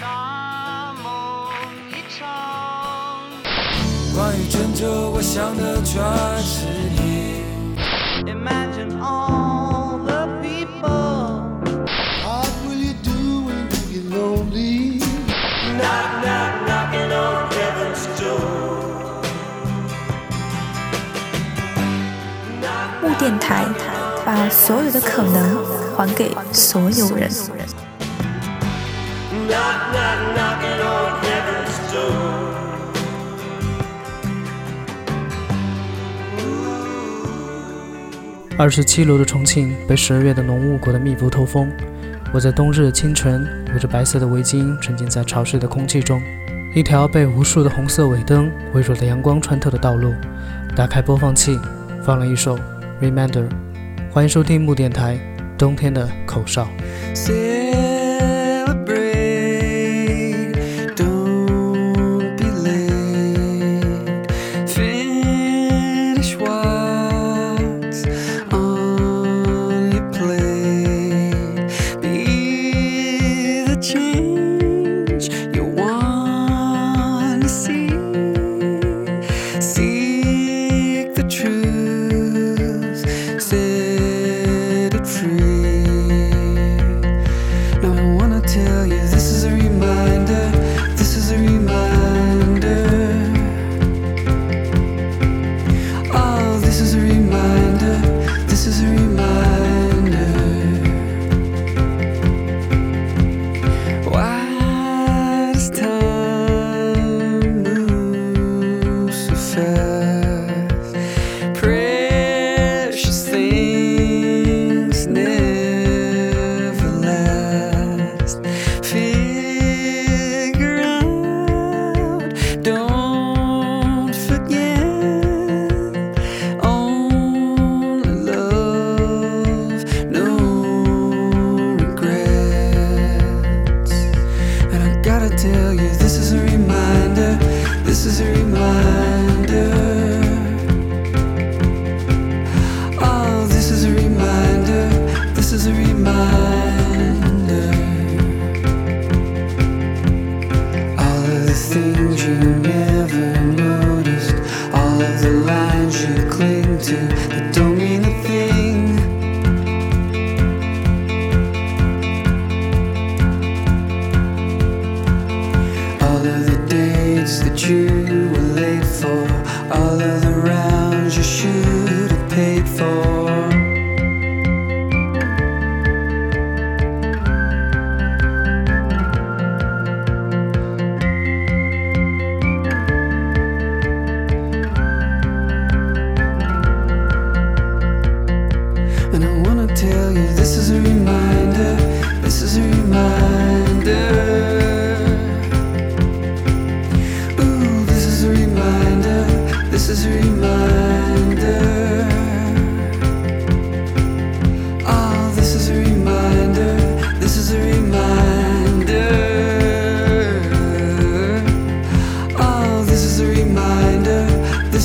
大梦一场。关于拯救我想的全是你。Imagine all the people. What will you do when you get lonely? Knock, knock, knocking on heaven's door. 木电台把所有的可能还给所有人。二十七楼的重庆被十二月的浓雾裹得密不透风。我在冬日的清晨，围着白色的围巾，沉浸在潮湿的空气中。一条被无数的红色尾灯、微弱的阳光穿透的道路。打开播放器，放了一首《Reminder》。欢迎收听木电台，冬天的口哨。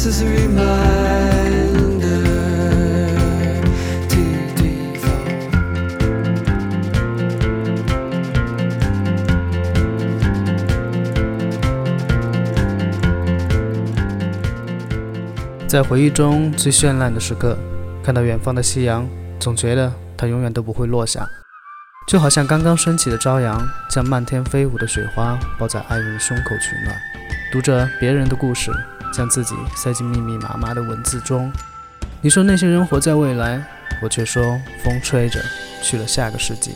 Is reminder. Two, three, four. 在回忆中最绚烂的时刻，看到远方的夕阳，总觉得它永远都不会落下，就好像刚刚升起的朝阳，将漫天飞舞的雪花抱在爱人胸口取暖。读着别人的故事，将自己塞进密密麻麻的文字中。你说那些人活在未来，我却说风吹着去了下个世纪。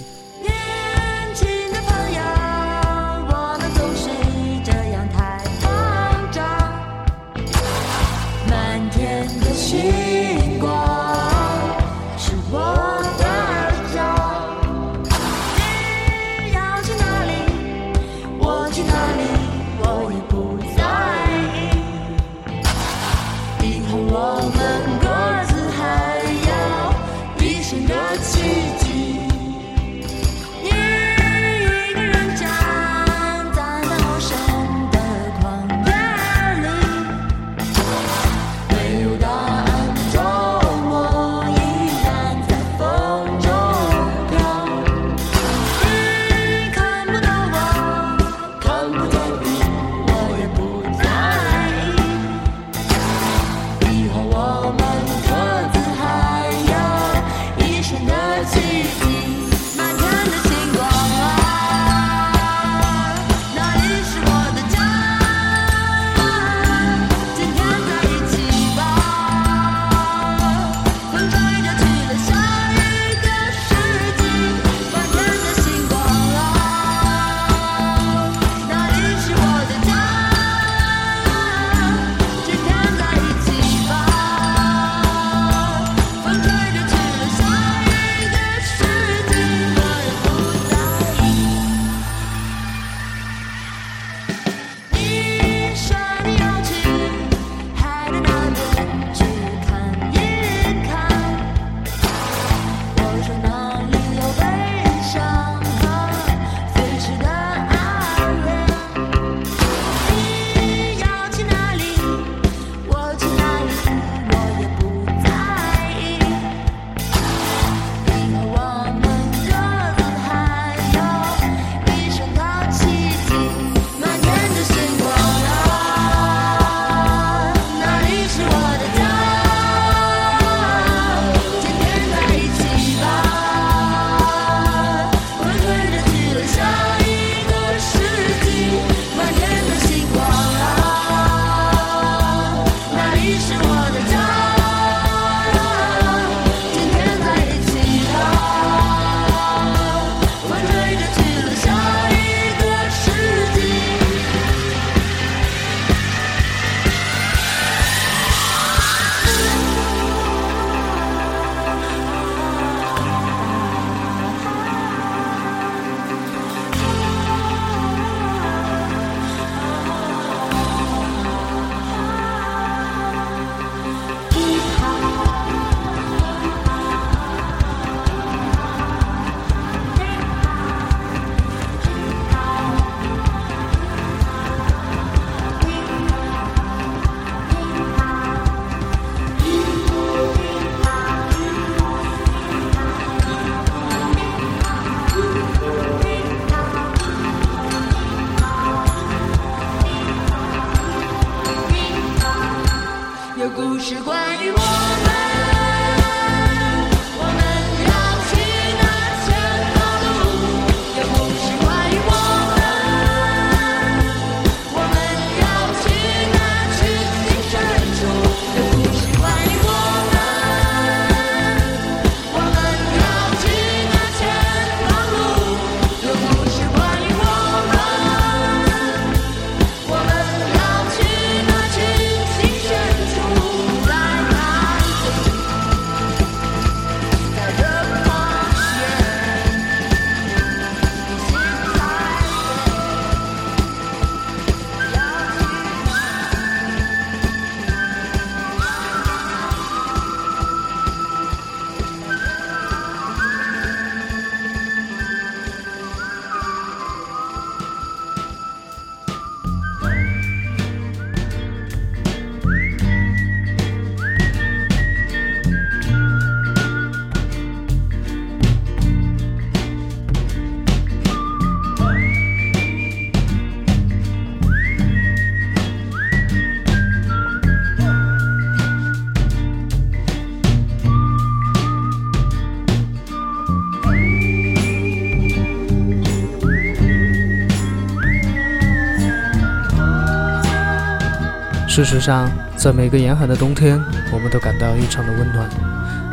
事实上，在每个严寒的冬天，我们都感到异常的温暖。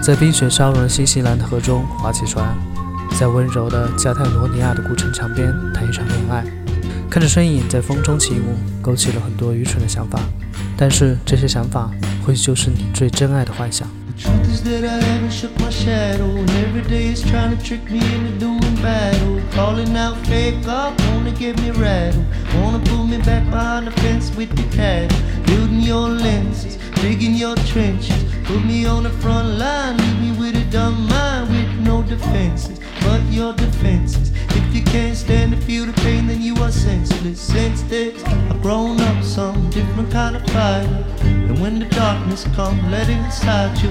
在冰雪消融的新西兰的河中划起船，在温柔的加泰罗尼亚的古城墙边谈一场恋爱，看着身影在风中起舞，勾起了很多愚蠢的想法。但是这些想法，或许就是你最真爱的幻想。Truth is that I haven't shook my shadow, and every day is trying to trick me into doing battle. Calling out fake up, wanna get me rattled. Wanna pull me back behind the fence with the cattle. Building your lenses, digging your trenches. Put me on the front line, leave me with a dumb mind with no defenses. But your defenses. If you can't stand to feel the pain, then you are senseless. Since this, I've grown up some different kind of fighter. And when the darkness comes, let it inside you.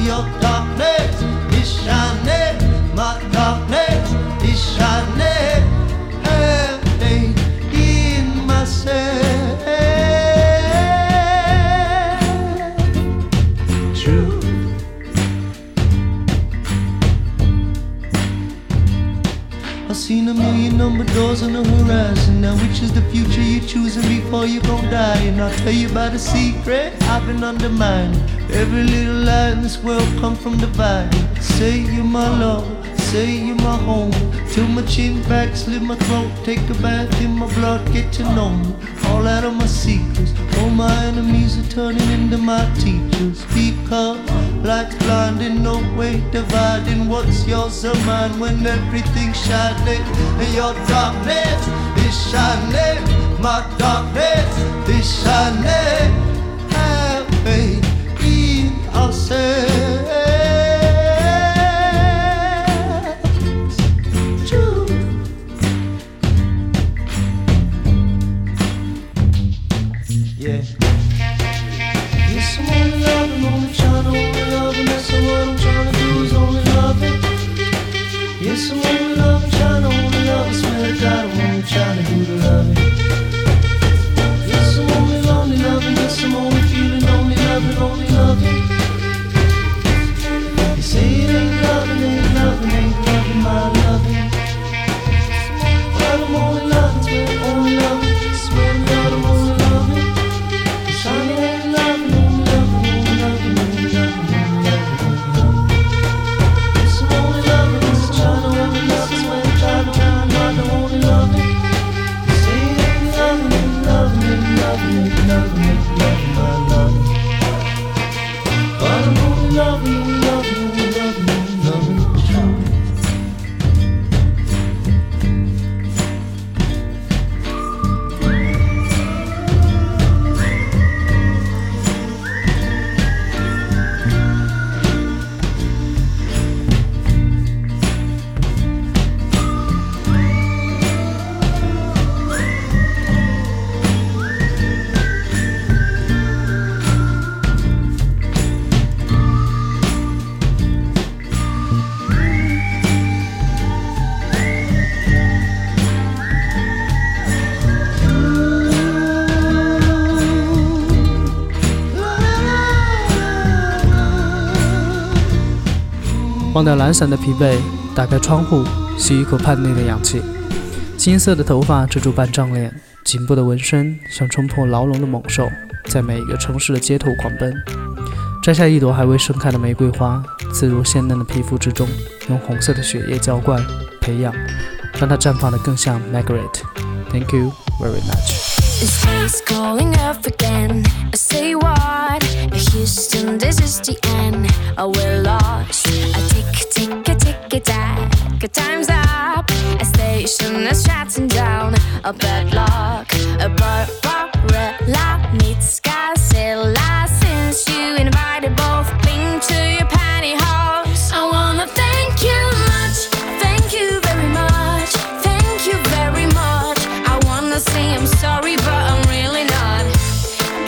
Your darkness is shining. My darkness is shining. Have faith in myself. Seen a million number doors on the horizon. Now, which is the future you're choosing before you gon' die? And I'll tell you about a secret I've been undermining. Every little lie in this world come from dividing. Say you're my love, say you're my home. Till my chin back, slit my throat, take a bath in my blood, get to know me. All out of my secrets. All my enemies are turning into my teachers. Because light's blinding, no way dividing what's yours oh or mine when everything's shining. And your darkness is shining. My darkness is shining. Have faith in ourselves. love you. 忘掉懒散的疲惫，打开窗户，吸一口叛逆的氧气。金色的头发遮住半张脸，颈部的纹身像冲破牢笼的猛兽，在每一个城市的街头狂奔。摘下一朵还未盛开的玫瑰花，刺入鲜嫩的皮肤之中，用红色的血液浇灌、培养，让它绽放得更像 Margaret。Thank you very much. A bad luck. A Barbarella meets Godzilla. Since you invited both Bing to your pantyhose, I wanna thank you much. Thank you very much. Thank you very much. I wanna say I'm sorry, but I'm really not.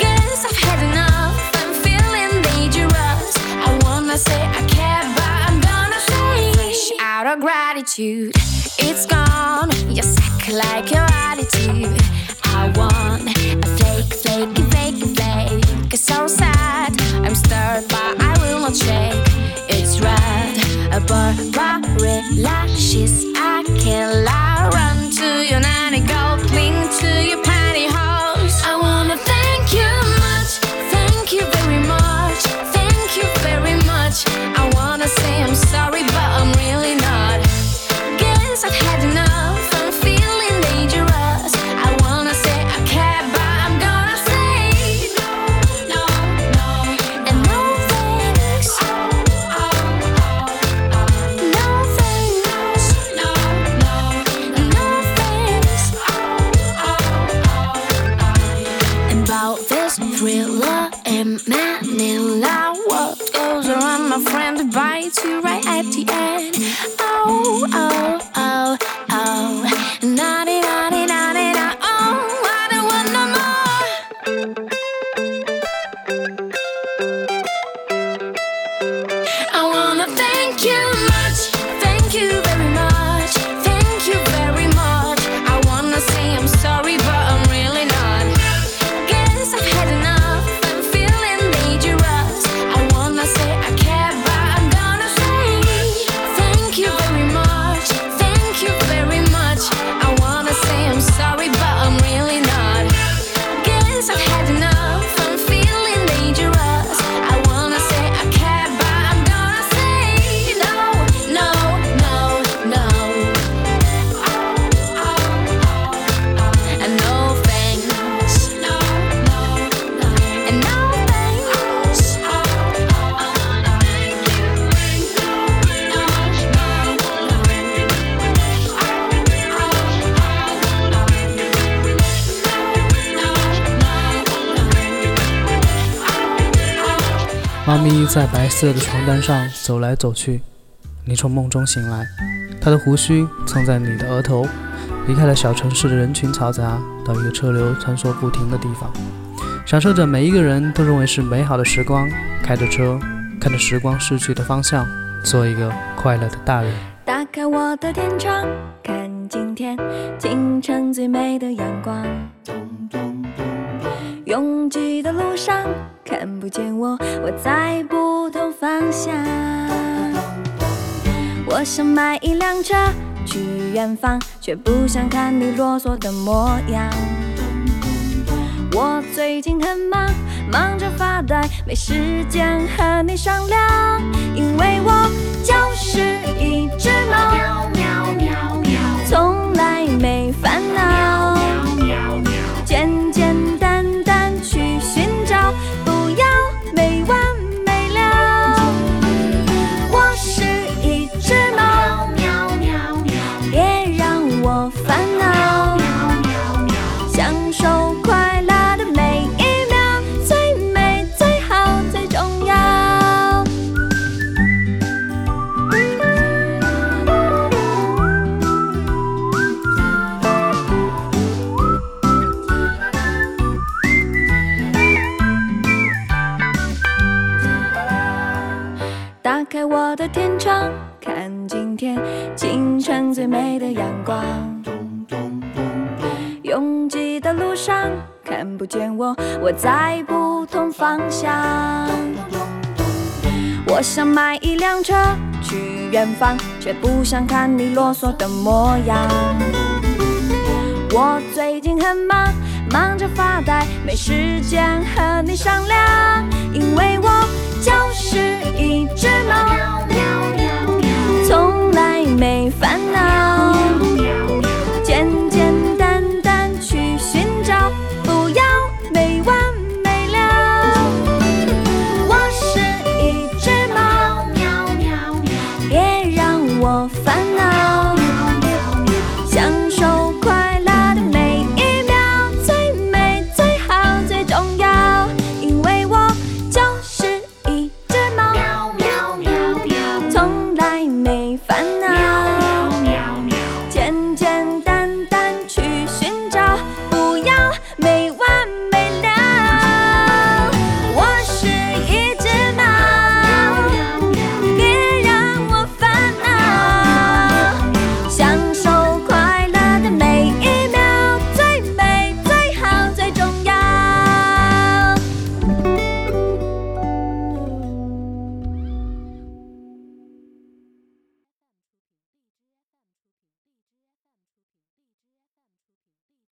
Guess I've had enough. I'm feeling dangerous. I wanna say I care, but I'm gonna say out of gratitude. It's gone. Suck like your attitude. I want a flake, flake, flake, flake. So sad. I'm stirred, but I will not shake. It's red. A barbarella. She's a killer. Run to your nanny, go can't 在白色的床单上走来走去，你从梦中醒来，她的胡须蹭在你的额头，离开了小城市的人群嘈杂，到一个车流穿梭不停的地方，享受着每一个人都认为是美好的时光，开着车，看着时光逝去的方向，做一个快乐的大人。打开我的天窗，看今天清晨最美的阳光。拥挤的路上看不见我，我在不同方向。我想买一辆车去远方，却不想看你啰嗦的模样。我最近很忙，忙着发呆，没时间和你商量，见我，我在不同方向。我想买一辆车去远方，却不想看你啰嗦的模样。我最近很忙，忙着发呆，没时间和你商量，因为